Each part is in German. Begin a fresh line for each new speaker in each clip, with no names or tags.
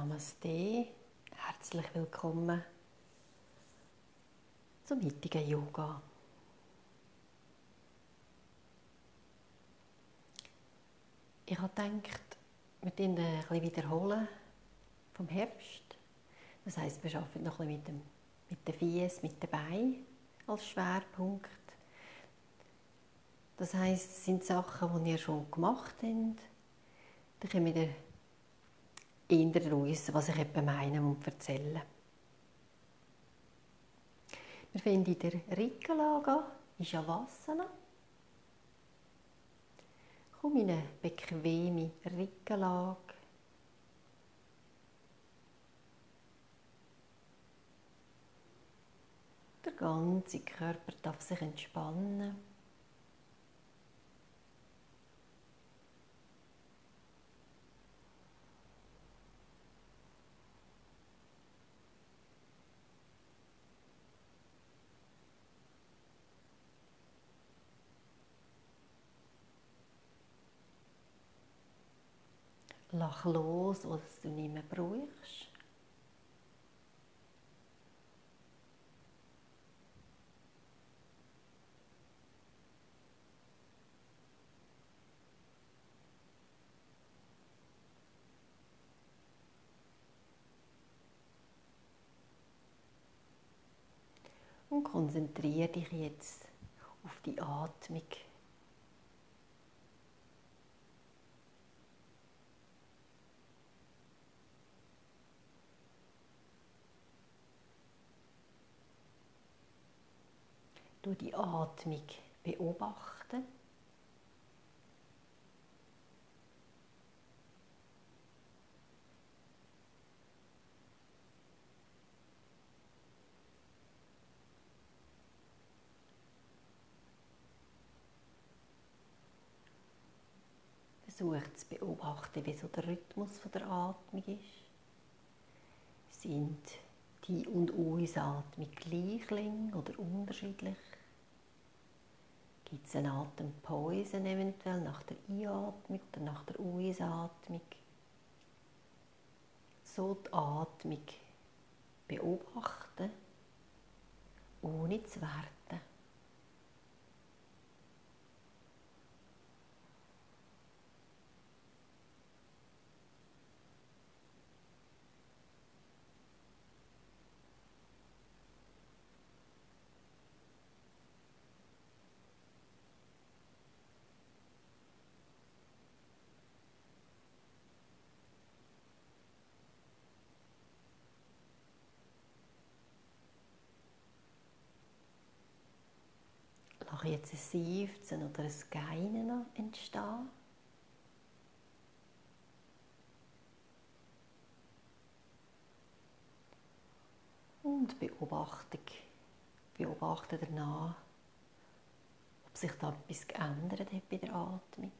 Namaste, herzlich willkommen zum heutigen Yoga. Ich habe gedacht, wir wiederholen ein bisschen wiederholen vom Herbst. Das heisst, wir arbeiten noch ein bisschen mit, dem, mit den Fies, mit den Beinen als Schwerpunkt. Das heisst, es sind Sachen, die ihr schon gemacht habt. Dann können wir eher daraus, was ich etwa meine und erzählen. Wir finden in der Rückenlage an, in Shavasana. Komm in eine bequeme Rückenlage. Der ganze Körper darf sich entspannen. Lach los, was du nicht mehr brauchst. Und konzentriere dich jetzt auf die Atmung. Du die Atmung beobachten. Versucht zu beobachten, wie so der Rhythmus der Atmung ist. Sind die und Ausatmung gleich lang oder unterschiedlich? Gibt es eine Atempause eventuell nach der Einatmung oder nach der Ausatmung? So die Atmung beobachten, ohne zu werten. Jetzt ein Seufzen oder ein Geinen entstehen. Und Beobachtung. Beobachte danach, ob sich da etwas geändert hat bei der Atmung.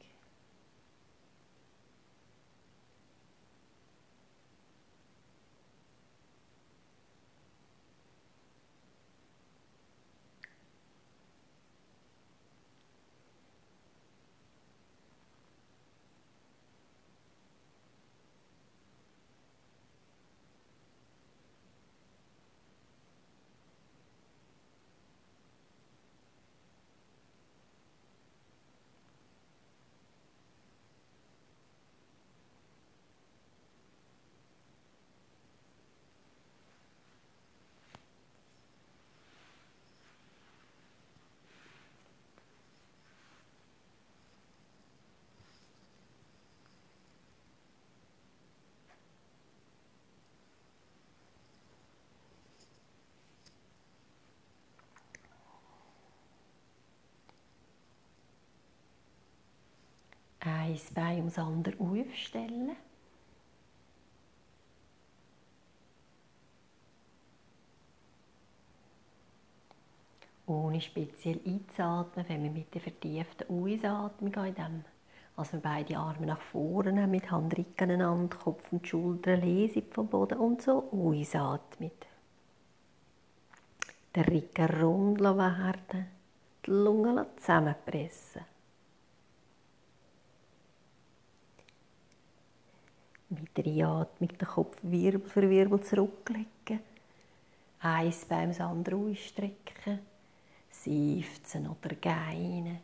Ein Bein ums andere aufstellen. Ohne speziell einzuatmen, wenn wir mit der vertieften Ausatmung in dem, also wir beide Arme nach vorne mit Handrücken aneinander, Kopf und Schultern lesen vom Boden und so ausatmen. Den Rücken rund werden, die Lungen zusammenpressen. Mit der Einatmung den Kopf Wirbel für Wirbel zurücklegen. Eins beim das andere ausstrecken. Seufzen oder geinen.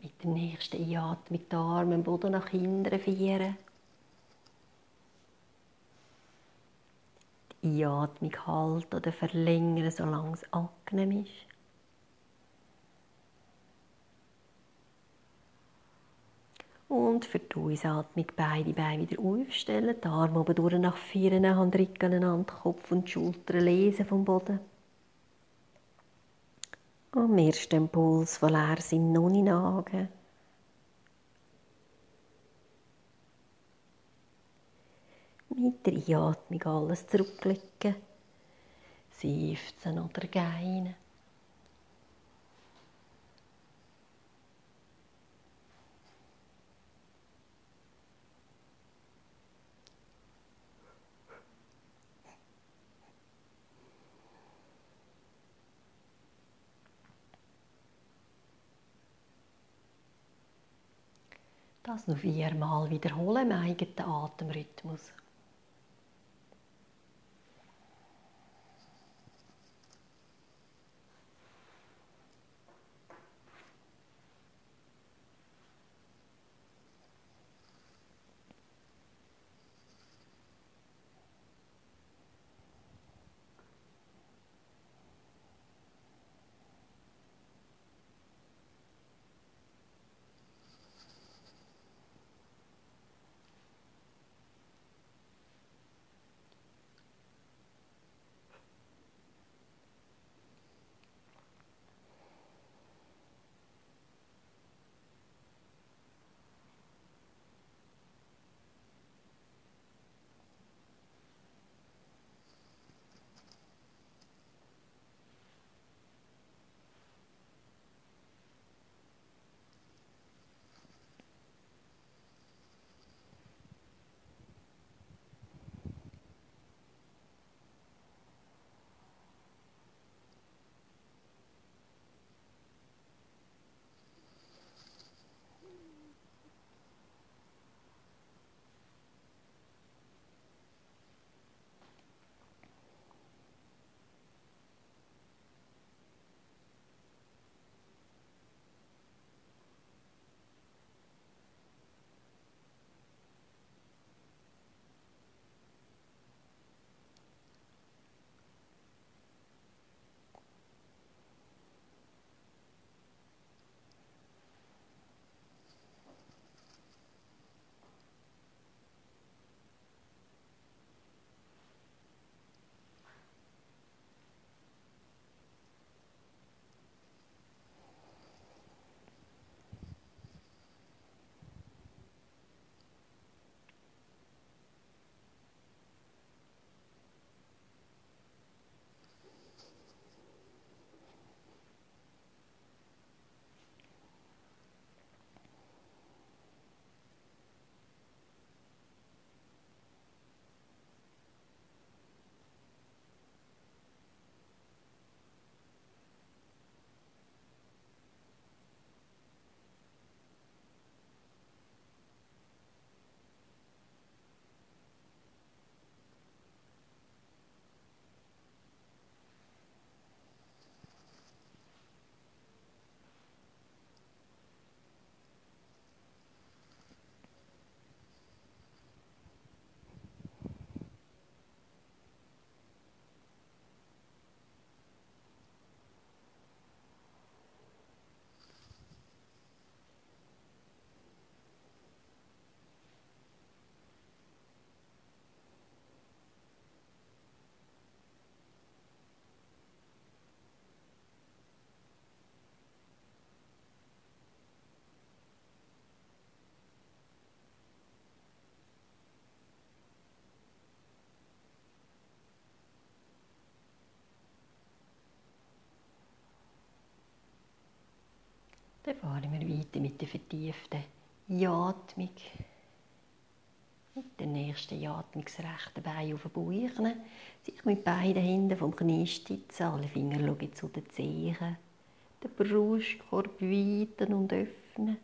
Mit der nächsten Einatmung die Arme im Boden nach hinten vieren. Einatmung halten oder verlängern, solange es angenehm ist. Und für die Ausatmung beide Beine wieder aufstellen, die Arme oben durch nach vorne, Handrücken aneinander, Kopf und Schultern lesen vom Boden. Am ersten Impuls von Leersinn noch nicht nagen. Mit der Einatmung alles zurücklegen, seufzen oder geinen. Das noch viermal wiederholen im eigenen Atemrhythmus. Dann fahren wir weiter mit der vertieften Einatmung. Und den nächsten Atmungsrechten Bein auf den Bauch. Sich mit beiden Händen vom Knie stützen, alle Finger schauen zu den Zehen. Den Brustkorb weiten und öffnen.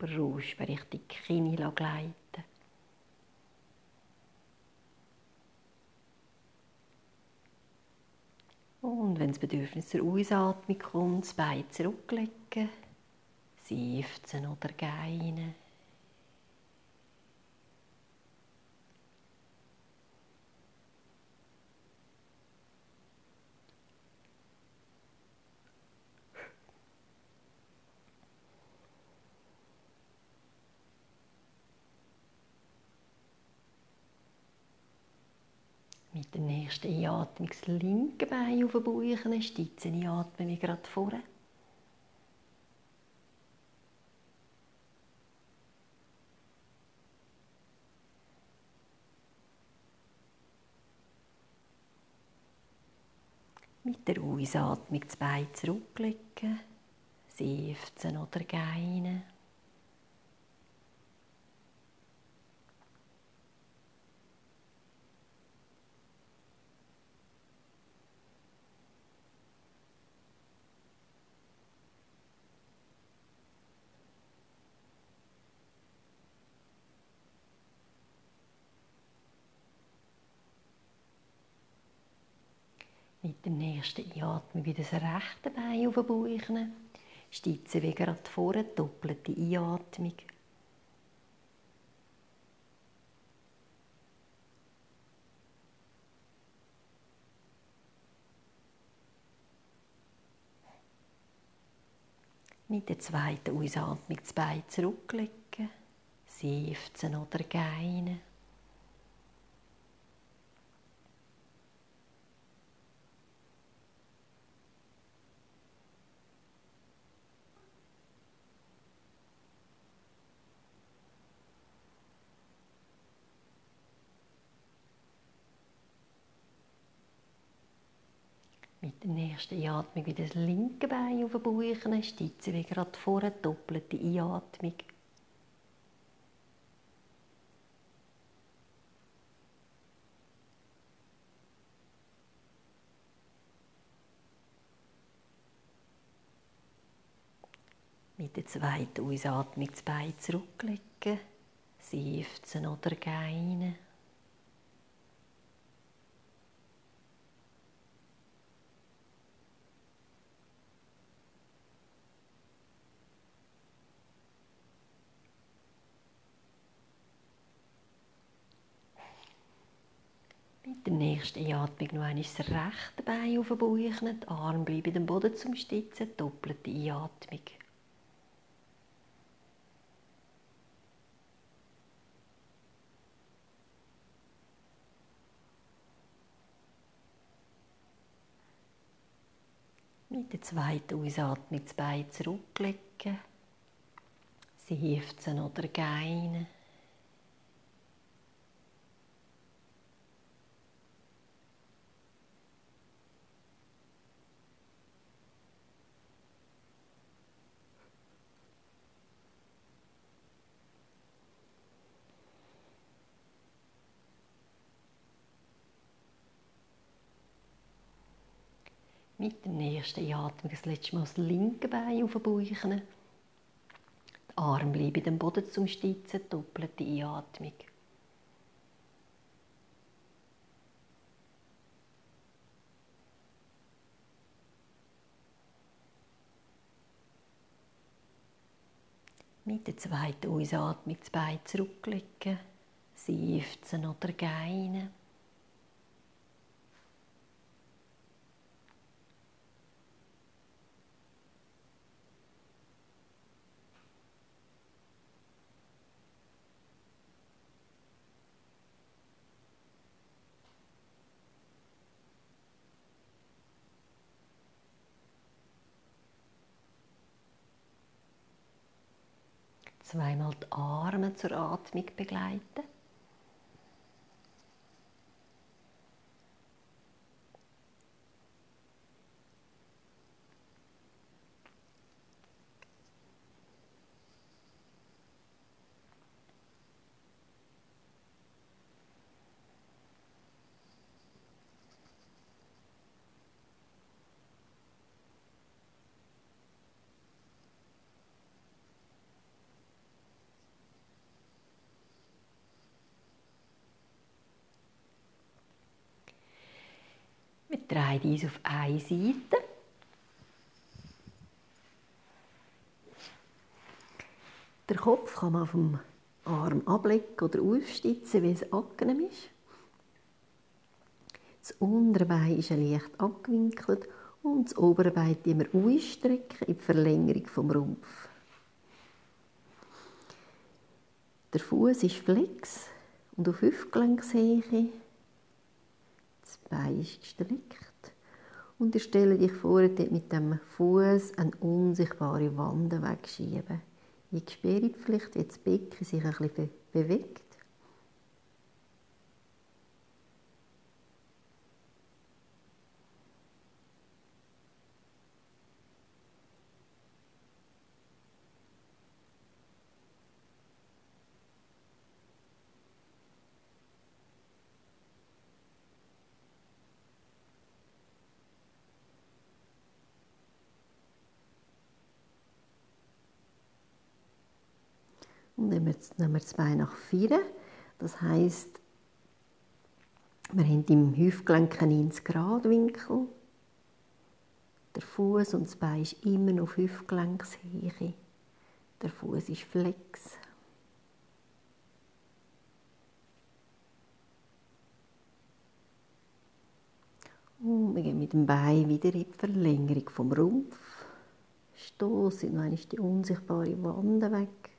Brust richtig Knie gleiten. Und wenn das Bedürfnis zur Ausatmung kommt, das Bein zurücklegen, seufzen oder geinen. Mit der nächsten Einatmung das linke Bein auf den Bauch, stützen einatmen wie gerade vorher. Der Ausatmung das Bein zurücklegen, seufzen oder geinen. Der nächsten Einatmung wieder das rechte Bein auf den Bauch. Stützen wie gerade vorne, doppelte Einatmung. Mit der zweiten Ausatmung das Bein zurücklegen, seufzen oder geinen. Nächsten Einatmung wieder das linke Bein auf den Bauch, stützen wie gerade vorher, doppelte Einatmung. Mit der zweiten Ausatmung das Bein zurücklegen, seufzen oder geinen. Nächsten Einatmung noch einmal das rechte Bein auf den Bauch, die Arme bleiben am Boden zum Stützen, doppelte Einatmung. Mit der zweiten Ausatmung das Bein zurücklegen, seufzen oder geinen. Mit der nächsten Einatmung das letzte Mal das linke Bein auf den Bauch. Die Arme bleiben am Boden zum Stützen, doppelte Einatmung. Mit der zweiten Ausatmung das Bein zurücklegen, seufzen oder geinen. Zweimal die Arme zur Atmung begleiten. Dreht uns auf eine Seite. Der Kopf kann man auf dem Arm ablegen oder aufstitzen, wie es angenehm ist. Das Unterbein ist leicht abgewinkelt und das Oberbein immer ausstrecken in die Verlängerung vom Rumpf. Der Fuß ist flex und auf Hüftgelenkshöhe. Bein ist gestreckt. Und ihr stellt euch vor, dort mit dem Fuß eine unsichtbare Wand wegschieben. Ihr spürt vielleicht, wie das Becken sich ein bisschen bewegt. Und nehmen wir, nehmen wir zwei nach vorne. Das heisst, wir haben im Hüftgelenk einen 90 Grad Winkel. Der Fuß und das Bein ist immer auf Hüftgelenkshöhe. Der Fuß ist flex. Und wir gehen mit dem Bein wieder in die Verlängerung vom Rumpf. Stoßen einmal die unsichtbare Wand weg.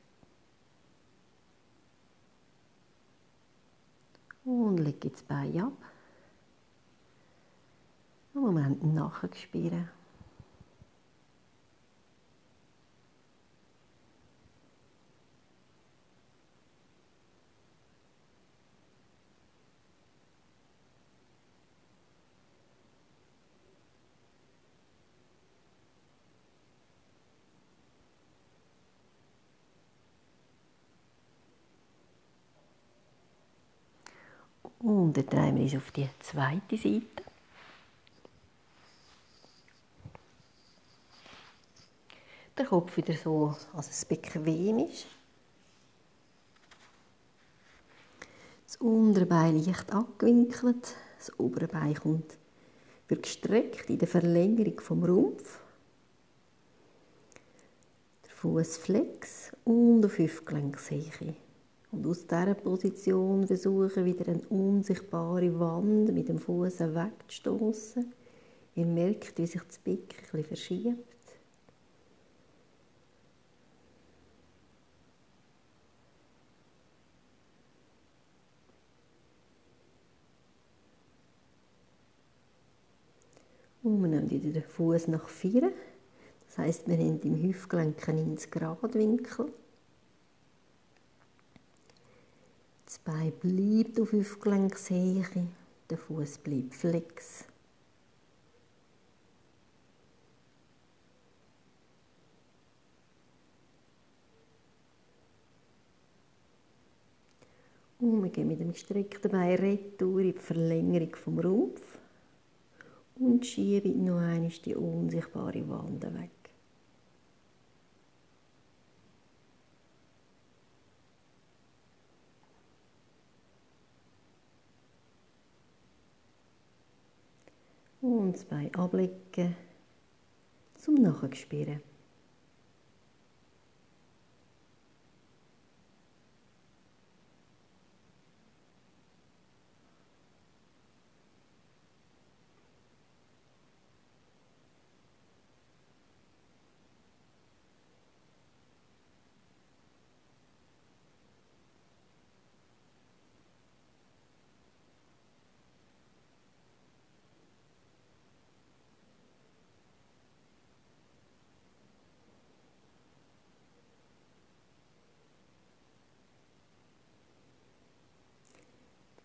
Und lege das Bein ab. Einen Moment nachher Und dann drehen wir uns auf die zweite Seite. Der Kopf wieder so, als es bequem ist. Das untere Bein leicht abgewinkelt. Das obere Bein kommt wird gestreckt in der Verlängerung vom Rumpf. Der Fuß flex und auf Hüftgelenkshöhe. Und aus dieser Position versuchen, wieder eine unsichtbare Wand mit dem Fuß wegzustoßen. Ihr merkt, wie sich das Becken bisschen verschiebt. Und wir nehmen wieder den Fuß nach vorne. Das heisst, wir haben im Hüftgelenk einen 90 Grad Winkel. Das Bein bleibt auf Hüftgelenkshöhe, der Fuß bleibt flex. Und wir gehen mit dem gestreckten Bein retour in die Verlängerung vom Rumpf und schieben noch einmal die unsichtbare Wand weg. Und zwei ablegen zum Nachspüren.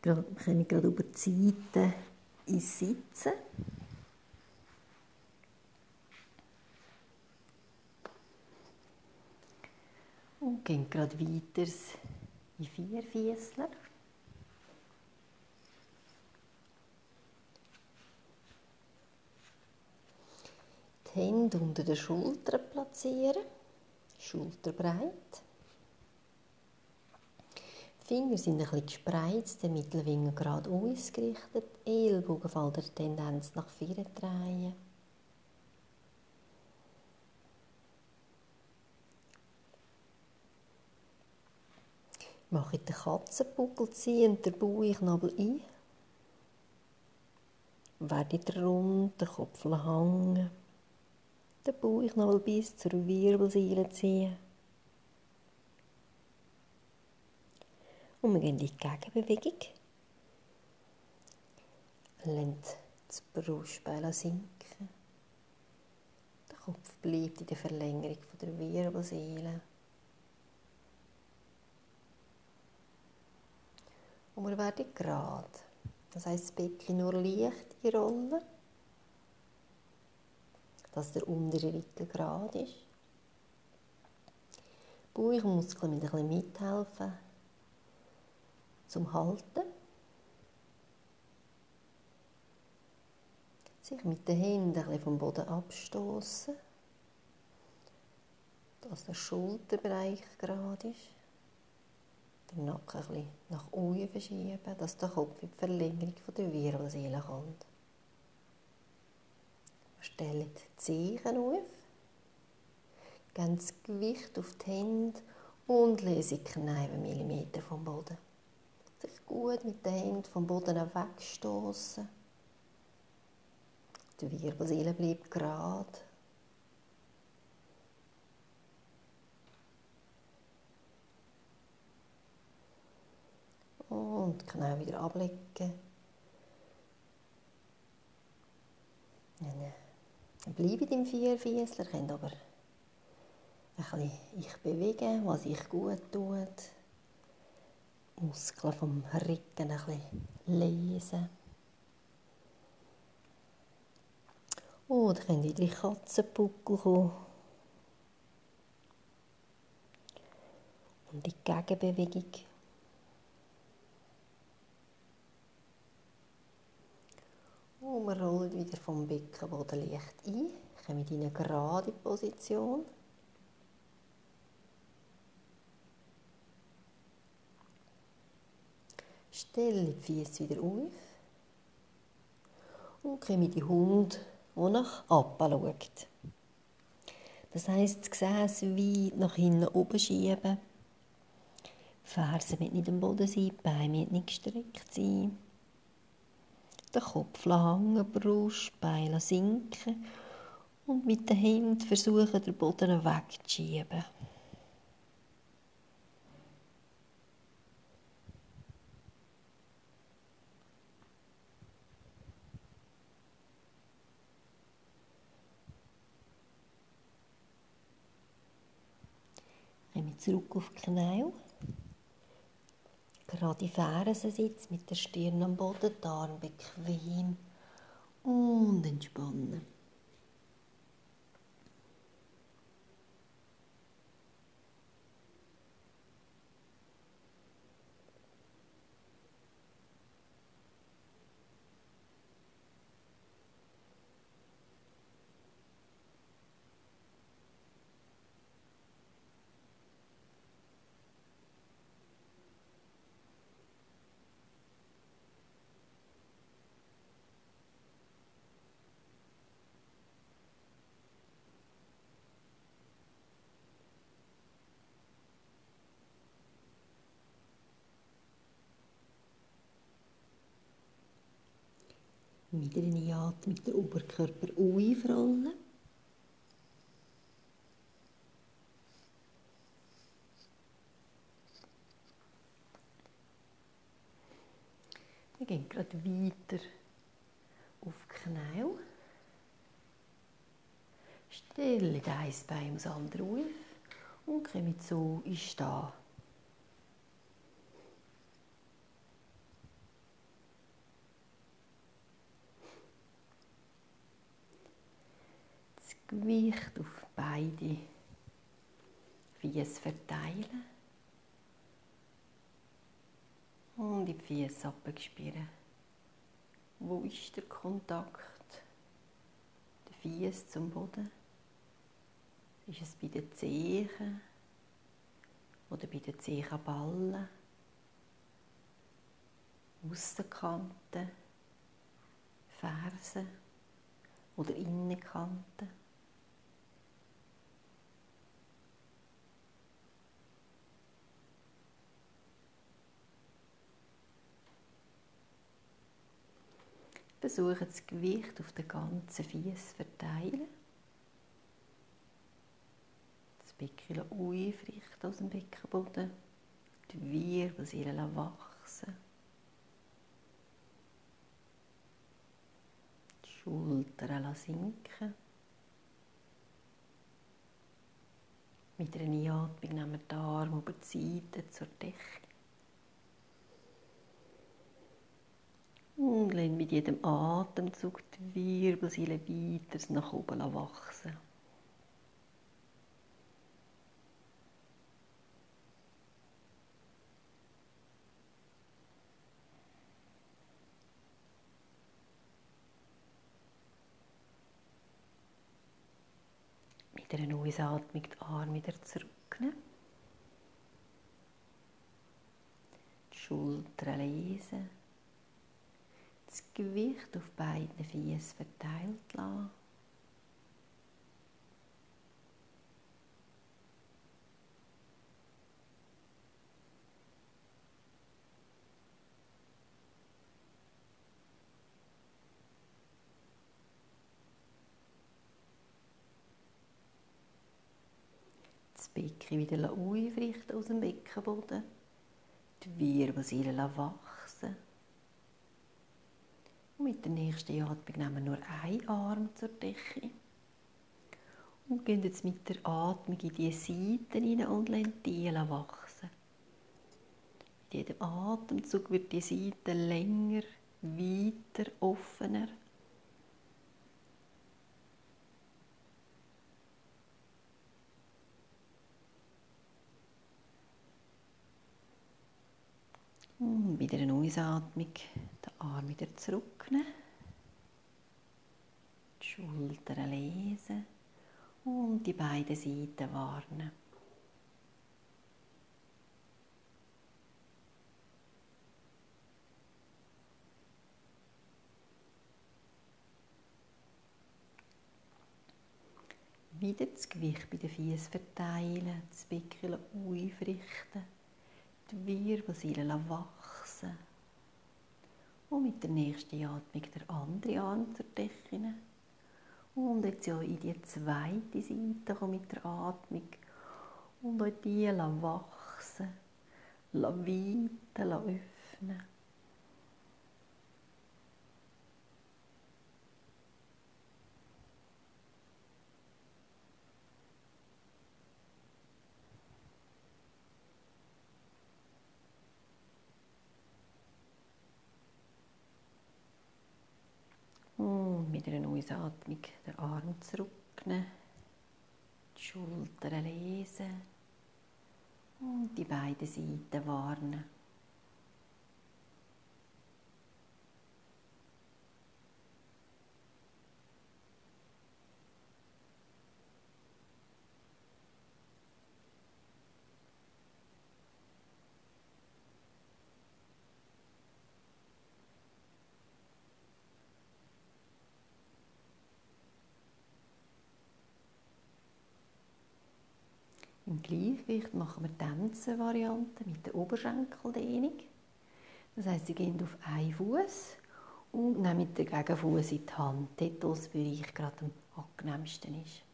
Wir kommen gerade über die Seite ins Sitzen. Und gehen gerade weiter in Vierfüßler. Die Hände unter den Schultern platzieren, schulterbreit. Die Finger sind ein bisschen gespreizt, der Mittelfinger gerade ausgerichtet, Ellbogen fällt der Tendenz nach vorne drehen. Mache den Katzenbuckel ziehen und den Bauchnabel ein. Werde rund, den Kopf hängen. Den Bauchnabel bis zur Wirbelsäule ziehen. Und wir gehen in die Gegenbewegung. Lenkt das Brustbein sinken. Der Kopf bleibt in der Verlängerung der Wirbelsäule. Und wir werden gerade. Das heisst, das Becken nur leicht in Rollen, dass der untere Rücken gerade ist. Bauchmuskeln mit ein bisschen mithelfen zum Halten. Sich mit den Händen vom Boden abstoßen, dass der Schulterbereich gerade ist. Den Nacken ein bisschen nach unten verschieben, dass der Kopf in die Verlängerung der Wirbelsäule kommt. Stellen die Zehen auf, geben das Gewicht auf die Hände und lesen die Knie Millimeter vom Boden sich gut mit den Händen vom Boden wegstoßen. Die Wirbelsäule bleibt gerade. Und genau wieder ablegen. Bleibt im Vierfüßler, könnt aber ein bisschen ich bewegen, was ich gut tut. Muskeln vom Rücken ein bisschen lesen. Oh, dann können wieder die Katzenbuckel kommen. Und die Gegenbewegung. Und wir rollen wieder vom Beckenboden leicht ein, kommen in eine gerade Position. Stelle die Füße wieder auf und komme die Hund, der nach Appa schaut. Das heisst, das Gesäß weit nach hinten oben schieben. Fersen mit nicht am Boden sein, die Beine mit nicht gestreckt sein. Den Kopf hängen, Brust, Beine sinken und mit den Händen versuchen, den Boden wegzuschieben. Kommen zurück auf die Knie. Gerade Fersen sitzen mit der Stirn am Boden, die Arme bequem und entspannen. Wieder einatmen mit der Oberkörper einrollen. Wir gehen gerade weiter auf die Knie. Stelle ein Bein ums andere auf und kommen so in Stehen. Gewicht auf beide Füße verteilen. Und die Füße abspüren. Wo ist der Kontakt der Füße zum Boden? Ist es bei den Zehen oder bei den Zehenballen Aussenkante, Fersen oder Innenkante. Versuche das Gewicht auf den ganzen Fies zu verteilen. Das Becken aufrichten aus dem Beckenboden. Die Wirbelsäule wachsen. Die Schultern sinken. Mit einer Einatmung nehmen wir die Arme über die Seite zur Decke. Und lass mit jedem Atemzug die Wirbelsäule weiter nach oben wachsen. Mit einer Ausatmung die Arme wieder zurücknehmen. Schultern lesen das Gewicht auf beiden Füßen verteilt lassen. Das Becken wieder aufrichten aus dem Beckenboden. Die Wirbelsäule wachsen. Und mit der nächsten Atmung nehmen wir nur einen Arm zur Decke. Und gehen jetzt mit der Atmung in die Seiten hinein und die wachsen. Mit jedem Atemzug wird die Seite länger, weiter, offener. Und wieder eine Ausatmung, den Arm wieder zurücknehmen. Die Schultern lesen und die beiden Seiten warnen. Wieder das Gewicht bei den Füßen verteilen, das Becken aufrichten die Wirbelsäule wachsen. Und mit der nächsten Atmung der andere Arm zur Decke. Und jetzt ja in die zweite Seite kommen mit der Atmung. Und auch die wachsen, weiten, öffnen. Mit einer Ausatmung den Arm zurücknehmen, die Schultern lesen und die beiden Seiten warnen. Im Gleichgewicht machen wir Tänzen-Variante mit der Oberschenkeldehnung. Das heisst, Sie gehen auf einen Fuß und nehmen den Gegenfuß in die Hand, dort, wo das Bereich gerade am angenehmsten ist.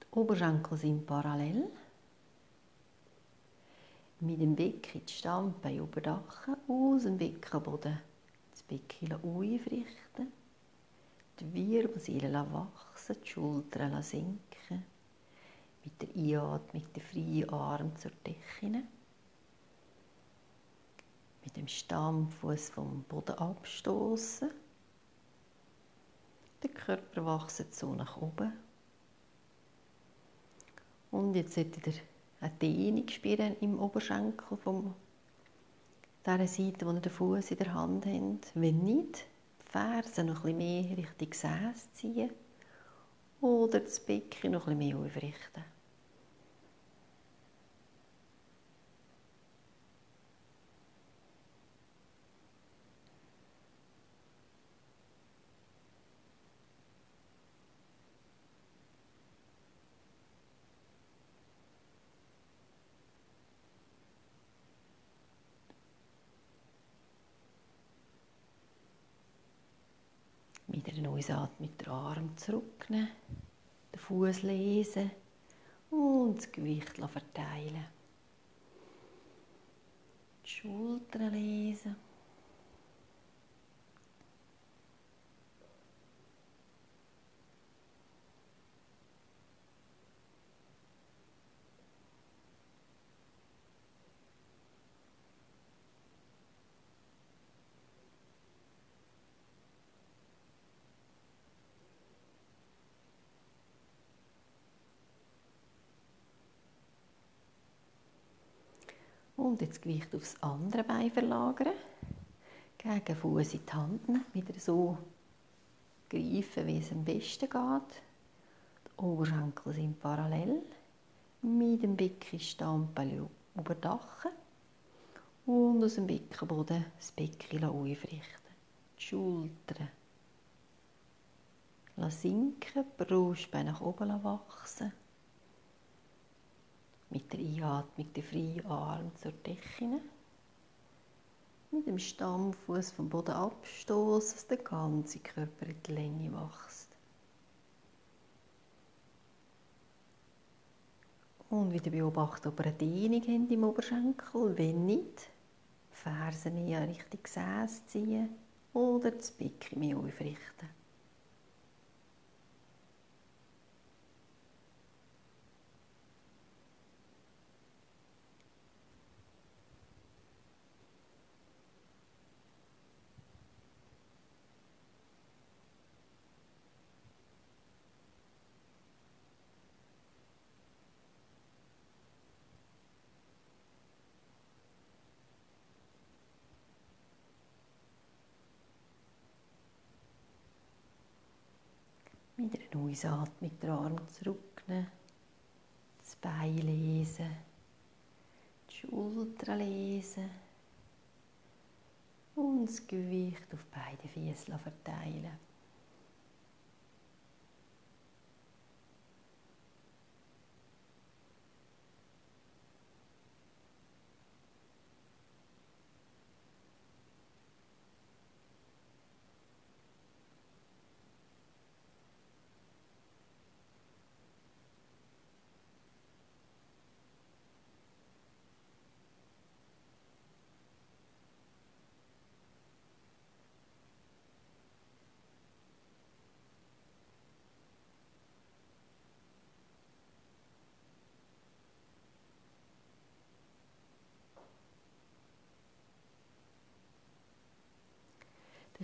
Die Oberschenkel sind parallel. Mit dem Becken die Standbeine überdachen, aus dem Beckenboden das Becken aufrichten die Wirbelsäule wachsen, die Schultern sinken. Mit der Einatmung den freien Arm zur Decke. Mit dem Stammfuß vom Boden abstoßen. Der Körper wächst so nach oben. Und jetzt solltet ihr eine Dehnung spüren im Oberschenkel von dieser Seite, wo ihr den Fuß in der Hand habt. Wenn nicht, Fersen noch ein bisschen mehr Richtung Gesäß ziehen oder das Becken noch ein bisschen mehr aufrichten. Einer Ausatmung mit den Arm zurücknehmen, den Fuß lesen und das Gewicht verteilen. Die Schultern lesen. Und jetzt Gewicht aufs andere Bein verlagern. Gegen Fuß in die Hand nehmen. Wieder so greifen, wie es am besten geht. Die Oberschenkel sind parallel. Mit dem Becken Stampel überdachen. Und aus dem Beckenboden das Becken aufrichten. Die Schultern sinken, die Brustbeine nach oben wachsen mit der Einatmung den freien Arm zur Decke. Mit dem Stammfuß vom Boden abstoßen, dass der ganze Körper in die Länge wächst. Und wieder beobachten, ob ihr eine Dehnung habt im Oberschenkel. Wenn nicht, Fersen näher Richtung Gesäß ziehen oder das Becken mehr aufrichten. Mit einer Ausatmung den Arm zurücknehmen, das Bein lesen, die Schultern lesen und das Gewicht auf beide Füße verteilen.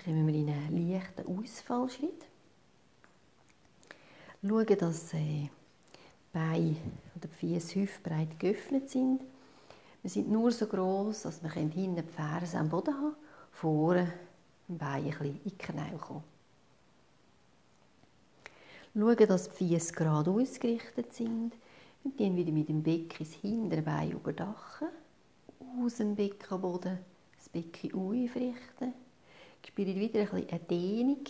Dann kommen wir in einen leichten Ausfallschritt. Schauen, dass die Beine oder die Füße hüftbreit geöffnet sind. Wir sind nur so groß, dass wir hinten die Ferse am Boden haben, vorne im Bein in die Knie kommen. Schauen, dass die Füße gerade ausgerichtet sind. Und dann wieder mit dem Becken das Hinterbein überdachen. Aus dem Beckenboden das Becken aufrichten spüre wieder ein bisschen eine Dehnung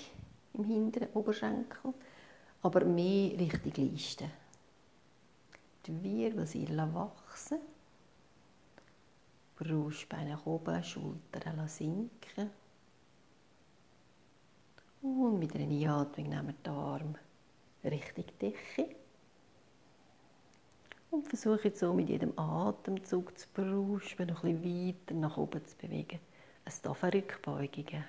im hinteren Oberschenkel, aber mehr Richtung Leiste. Die Wirbelsäule wachsen, Brustbeine nach oben, Schultern sinken. Und mit einer Einatmung nehmen wir den Arm Richtung Decke. Und versuche jetzt so mit jedem Atemzug das Brustbein noch ein weiter nach oben zu bewegen. Es darf eine Rückbeugung geben.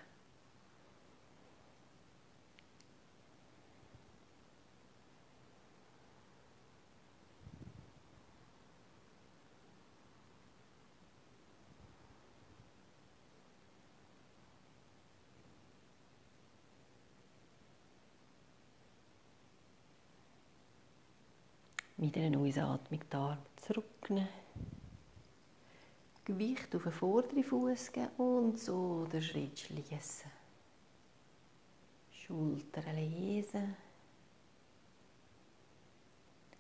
Mit einer Ausatmung die Arme zurücknehmen. Gewicht auf den vorderen Fuß geben und so den Schritt schließen. Schultern lesen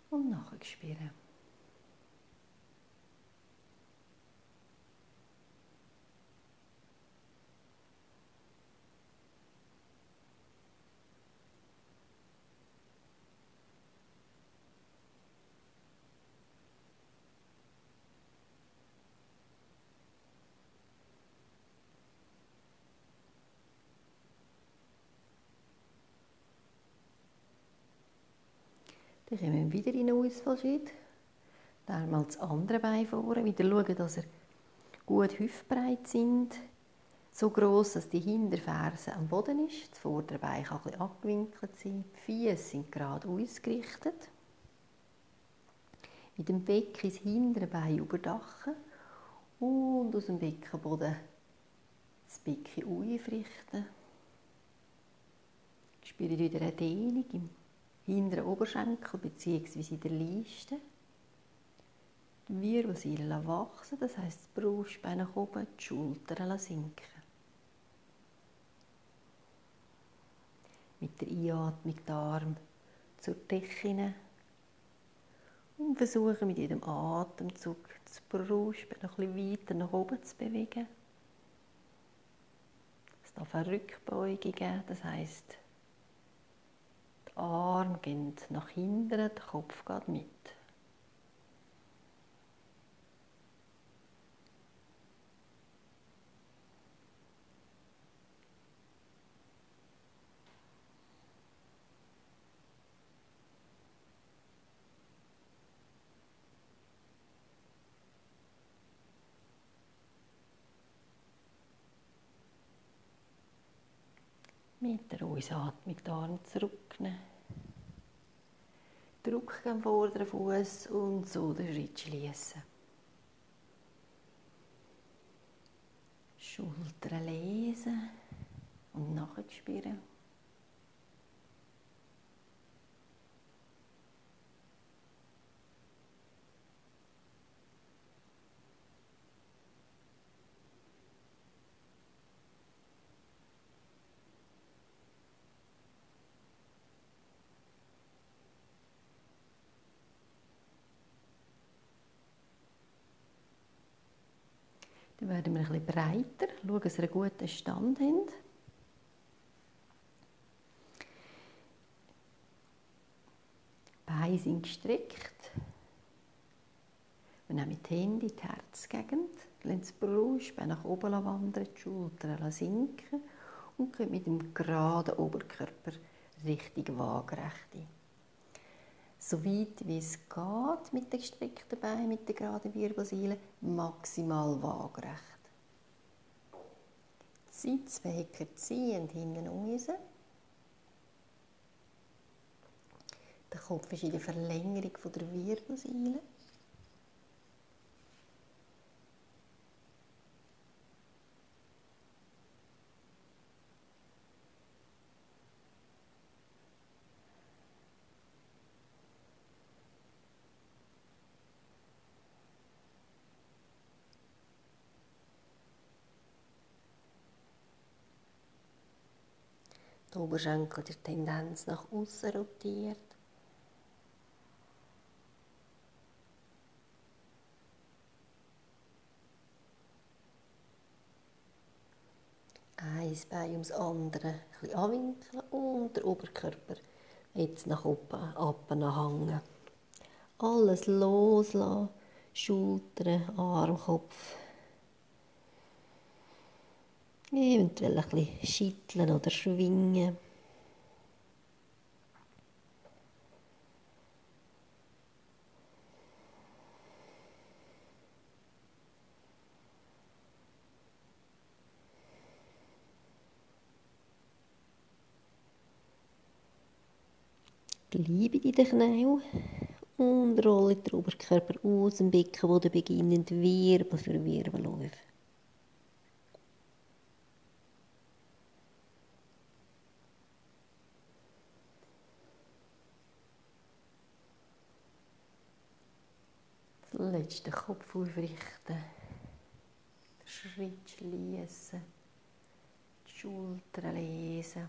und nachher Dann kommen wir wieder in einen Ausfallschritt. Einmal das andere Bein vorne, wieder schauen, dass er gut hüftbreit sind. So groß, dass die Hinterferse am Boden ist. Das vordere Bein kann ein bisschen abgewinkelt sein. Die Füße sind gerade ausgerichtet. Mit dem Becken das hintere Bein überdachen und aus dem Beckenboden das Becken aufrichten. Spüre wieder eine Dehnung im hinteren Oberschenkel bzw. in der Leiste. Die Wirbelsäule wachsen, das heisst, das Brustbein nach oben, die Schultern sinken. Mit der Einatmung die Arme zur Decke und versuchen mit jedem Atemzug das Brustbein noch bisschen weiter nach oben zu bewegen. Es darf eine Rückbeugung geben, das heisst, die Arme gehen nach hinten, der Kopf geht mit. Mit der Ausatmung die Arme zurücknehmen. Druck am vorderen Fuß und so den Schritt schließen. Schultern lesen und nachspüren. Werden wir ein bisschen breiter, schauen, dass wir einen guten Stand haben. Die Beine sind gestreckt. Wir nehmen die Hände in die Herzgegend, lassen das Brustbein nach oben wandern, die Schultern sinken und gehen mit dem geraden Oberkörper Richtung Waagerechte so weit wie es geht mit den gestreckten Beinen, mit der geraden Wirbelsäule, maximal waagerecht. Sitzwecker ziehen hinten raus. Der Kopf ist in der Verlängerung der Wirbelsäule. Der Oberschenkel der Tendenz nach außen rotiert. Ein Bein ums andere ein anwinkeln und der Oberkörper jetzt nach oben abhängen. Alles loslassen, Schultern, Arm, Kopf. Eventuell ein bisschen schütteln oder schwingen. Bleibe in den Knien und rolle den Oberkörper aus dem Beckenboden beginnend Wirbel für Wirbel auf. Den Kopf aufrichten, den Schritt schließen, die Schultern lesen.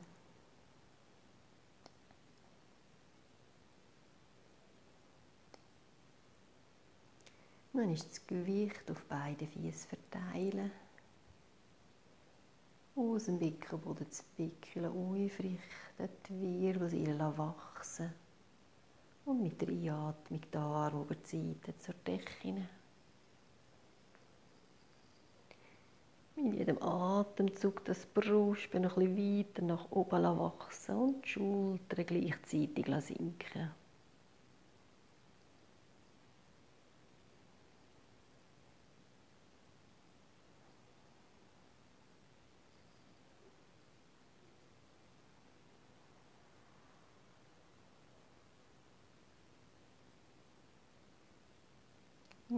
Nun ist das Gewicht auf beide Füße verteilen. Aus dem Beckenboden das Becken aufrichten, die Wirbelsäule wachsen und mit der Einatmung die Arme über die Seite zur Decke. Mit jedem Atemzug das Brustbein noch ein weiter nach oben wachsen und die Schultern gleichzeitig sinken.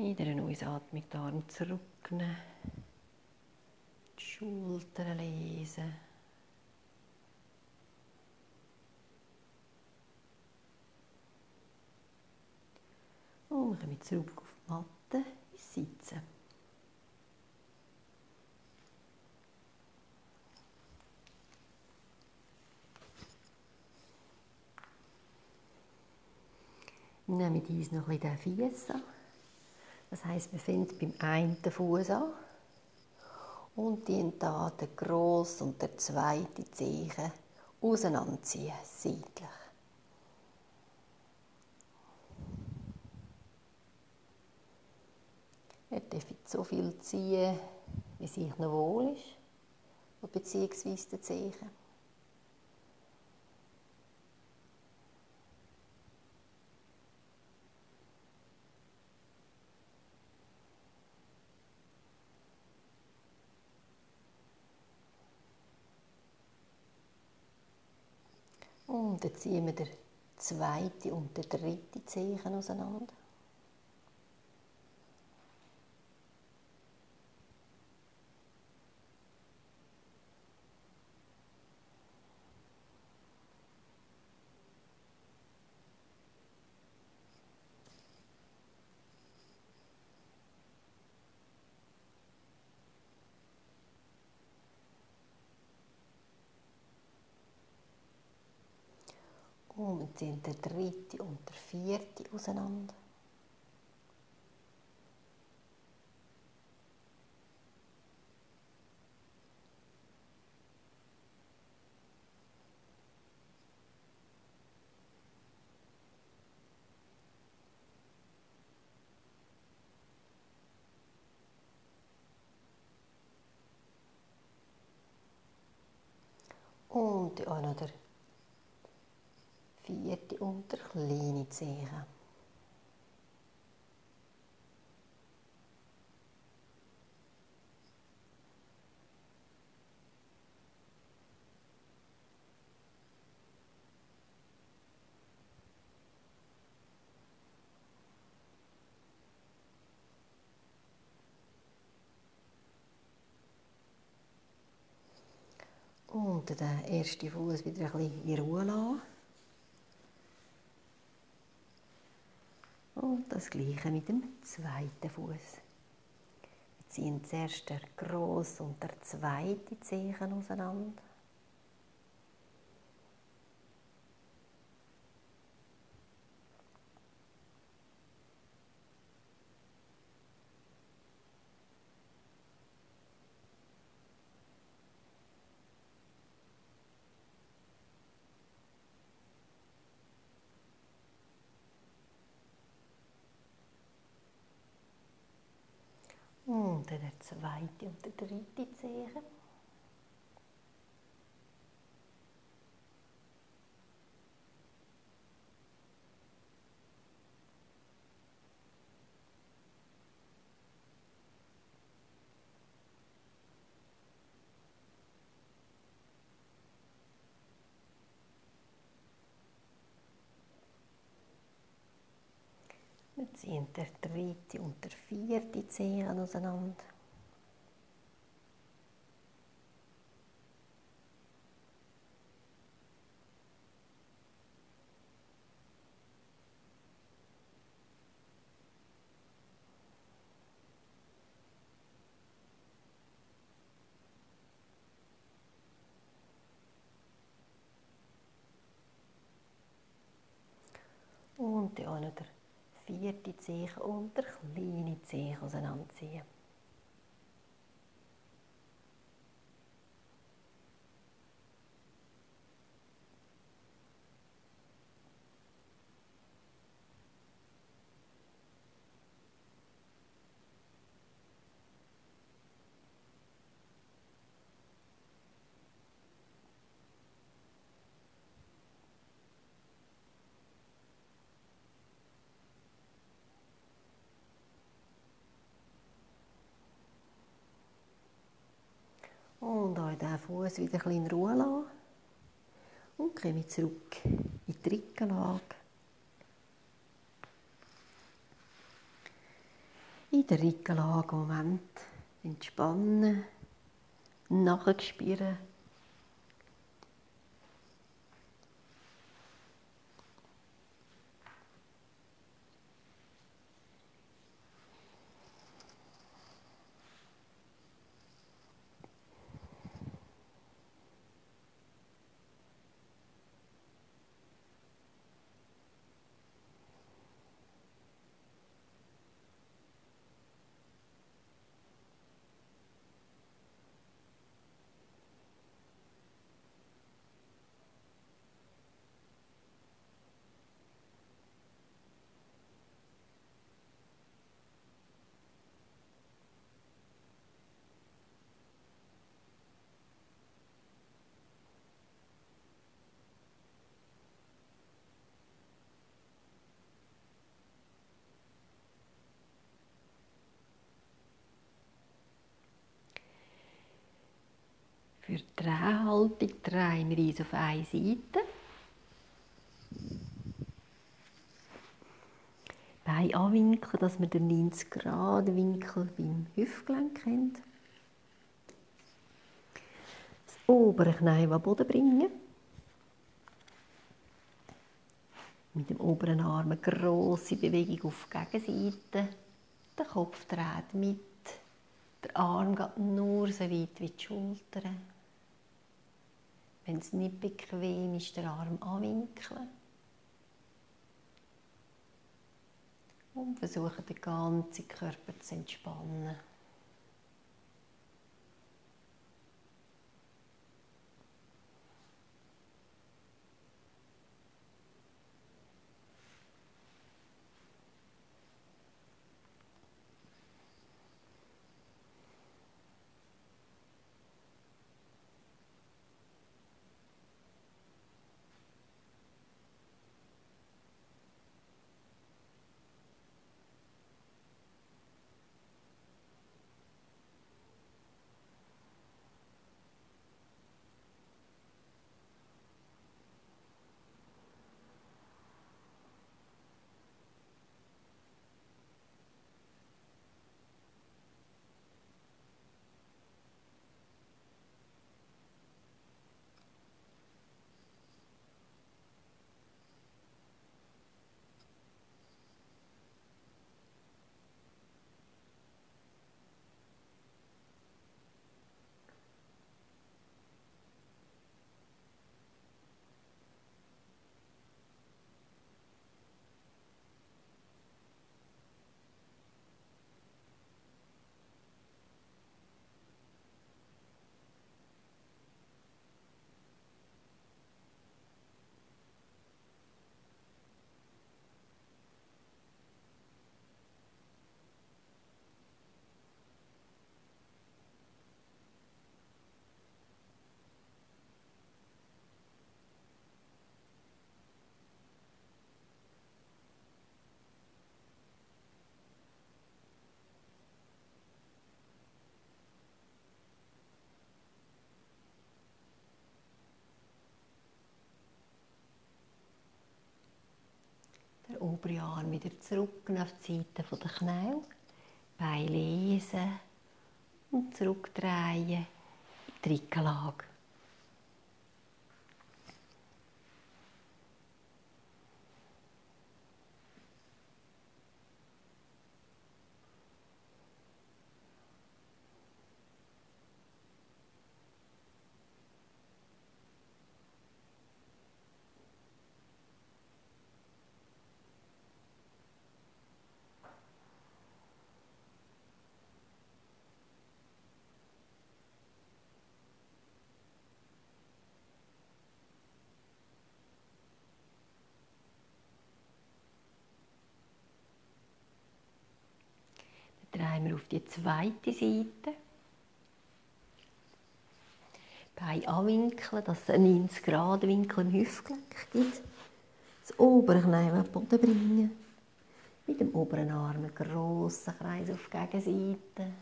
Wieder eine Ausatmung, die Arme zurücknehmen, die Schultern lesen. Und wir kommen zurück auf die Matte ins Sitzen. Wir nehmen uns noch ein bisschen den Fies an. Das heisst, wir fangen beim einen Fuß an und die da den grossen und der zweite Zehen auseinanderziehen, seitlich. Ihr dürft so viel ziehen, wie es euch noch wohl ist, beziehungsweise den Zehen. Und dann ziehen wir den zweiten und den dritten Zehen auseinander. Und ziehen der dritte und der vierte auseinander. Und auch noch vierte unter kleine Zehen. Und den ersten Fuß wieder ein bisschen in Ruhe lassen. Und das gleiche mit dem zweiten Fuß. Wir ziehen zuerst der grosse und der zweite Zehen auseinander. Und dann der zweite und der dritte Zehen. Wir ziehen der dritte und der vierte Zehen auseinander. Auch noch der vierte Zehen und der kleine Zehen auseinanderziehen. Auch diesen Fuß wieder ein bisschen in Ruhe lassen. Und komme zurück in die Rückenlage. in der Rückenlage Moment entspannen, nachspüren. Für die Drehhaltung drehen wir uns auf eine Seite. Beine anwinkeln, dass wir den 90 Grad Winkel beim Hüftgelenk haben. Das obere Knie auf Boden bringen. Mit dem oberen Arm eine grosse Bewegung auf die Gegenseite. Der Kopf dreht mit. Der Arm geht nur so weit wie die Schultern. Wenn es nicht bequem ist, den Arm anwinkeln. Und versuchen, den ganzen Körper zu entspannen. Der obere Arm wieder zurück auf die Seite der Knie. Beine lesen und zurückdrehen in die Rückenlage. Drehen wir auf die zweite Seite. Beine anwinkeln, dass es einen 90 Grad Winkel im Hüftgelenk gibt. Das obere Knie auf den Boden bringen. Mit dem oberen Arm einen grossen Kreis auf die Gegenseite.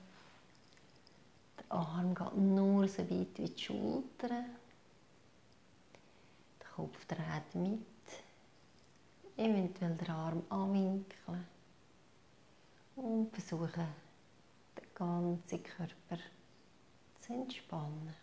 Der Arm geht nur so weit wie die Schultern. Der Kopf dreht mit. Eventuell den Arm anwinkeln Und versuchen, ganzen Körper zu entspannen.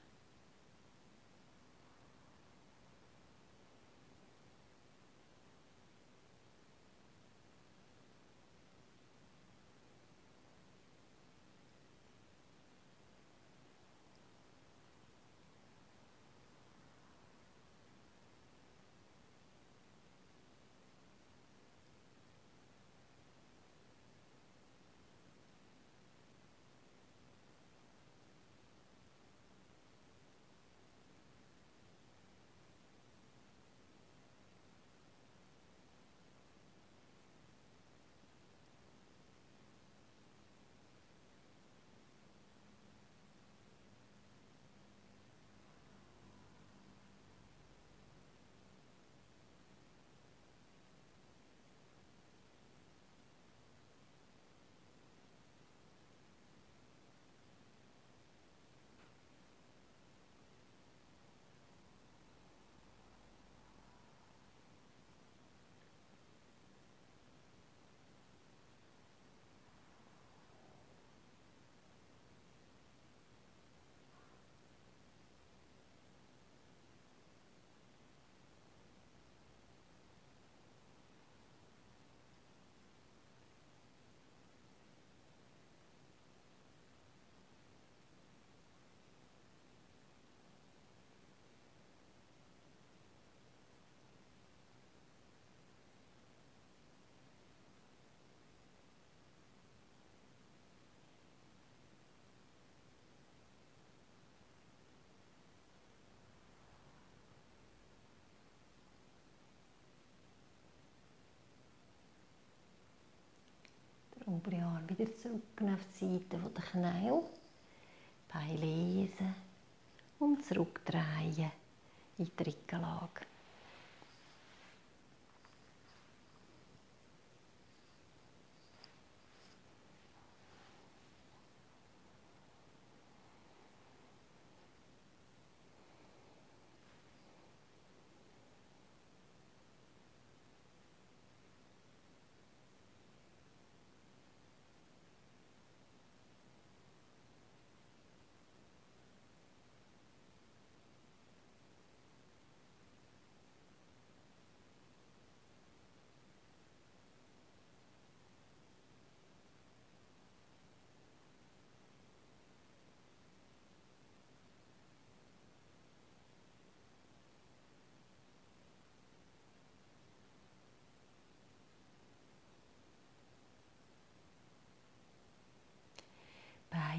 obere Arm wieder zurück auf die Seite der Knie. Beine lesen und zurückdrehen in die Rückenlage.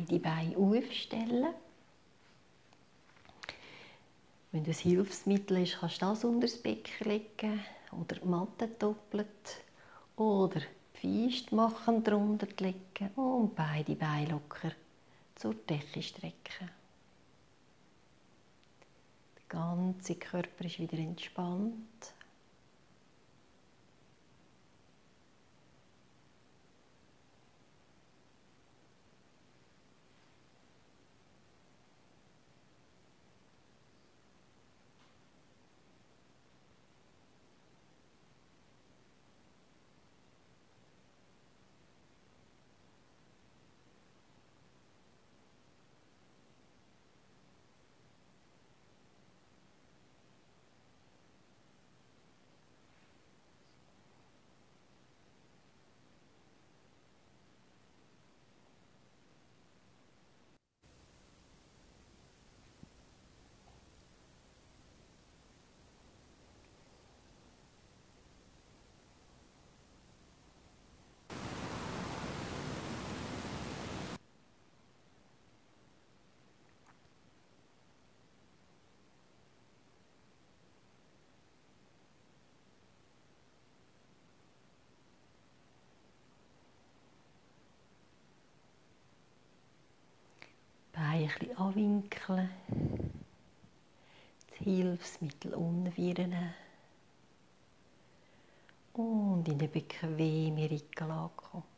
Beide Beine aufstellen. Wenn das Hilfsmittel ist, kannst du das unter das Becken legen oder die Matte doppelt oder die Feist machen drunter legen und beide Beine locker zur Decke strecken. Der ganze Körper ist wieder entspannt. ein bisschen anwinkeln, das Hilfsmittel unwirren und in eine bequeme Rückenlage kommen.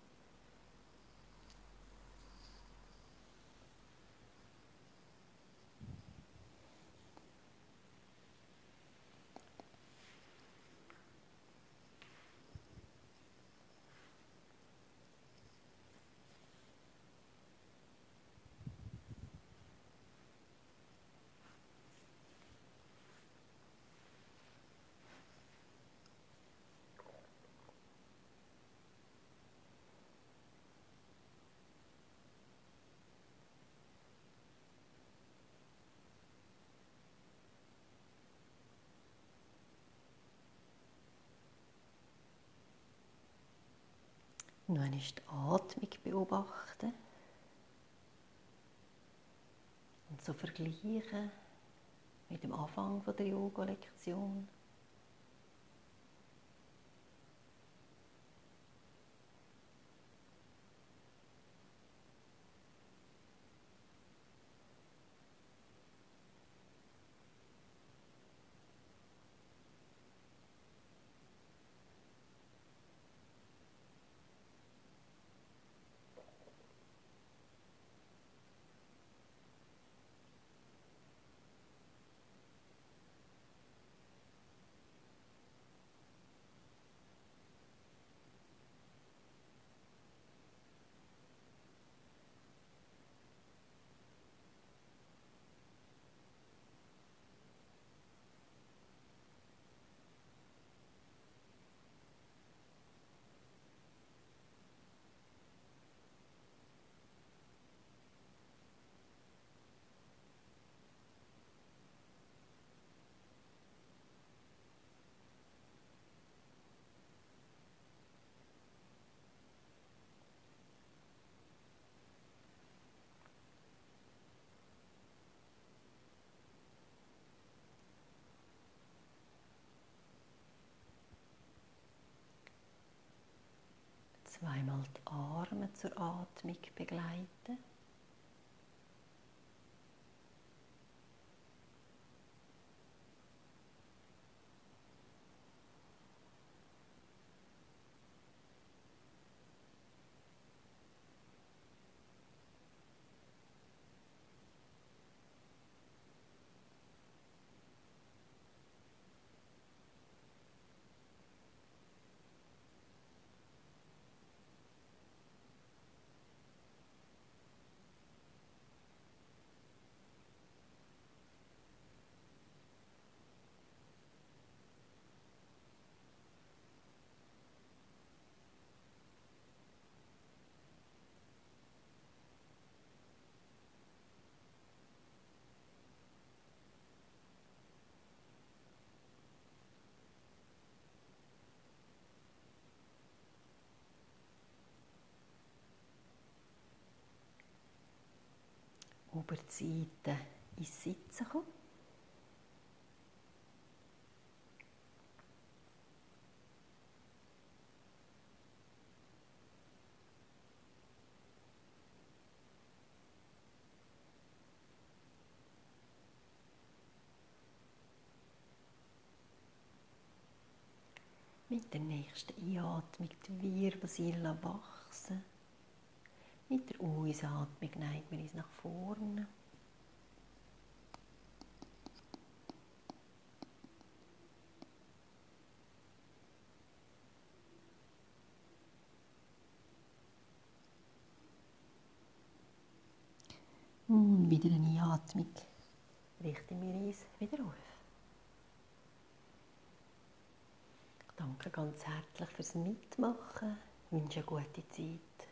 Nun ist die Atmung beobachten und so vergleichen mit dem Anfang der Yoga-Lektion. Zweimal die Arme zur Atmung begleiten. Oberseite ins Sitzen kommen. Mit der nächsten Einatmung die Wirbelsäule wachsen. Mit der Ausatmung neigen wir uns nach vorne. Und wieder eine Einatmung. Richten wir uns wieder auf. Danke ganz herzlich fürs Mitmachen. Ich wünsche eine gute Zeit.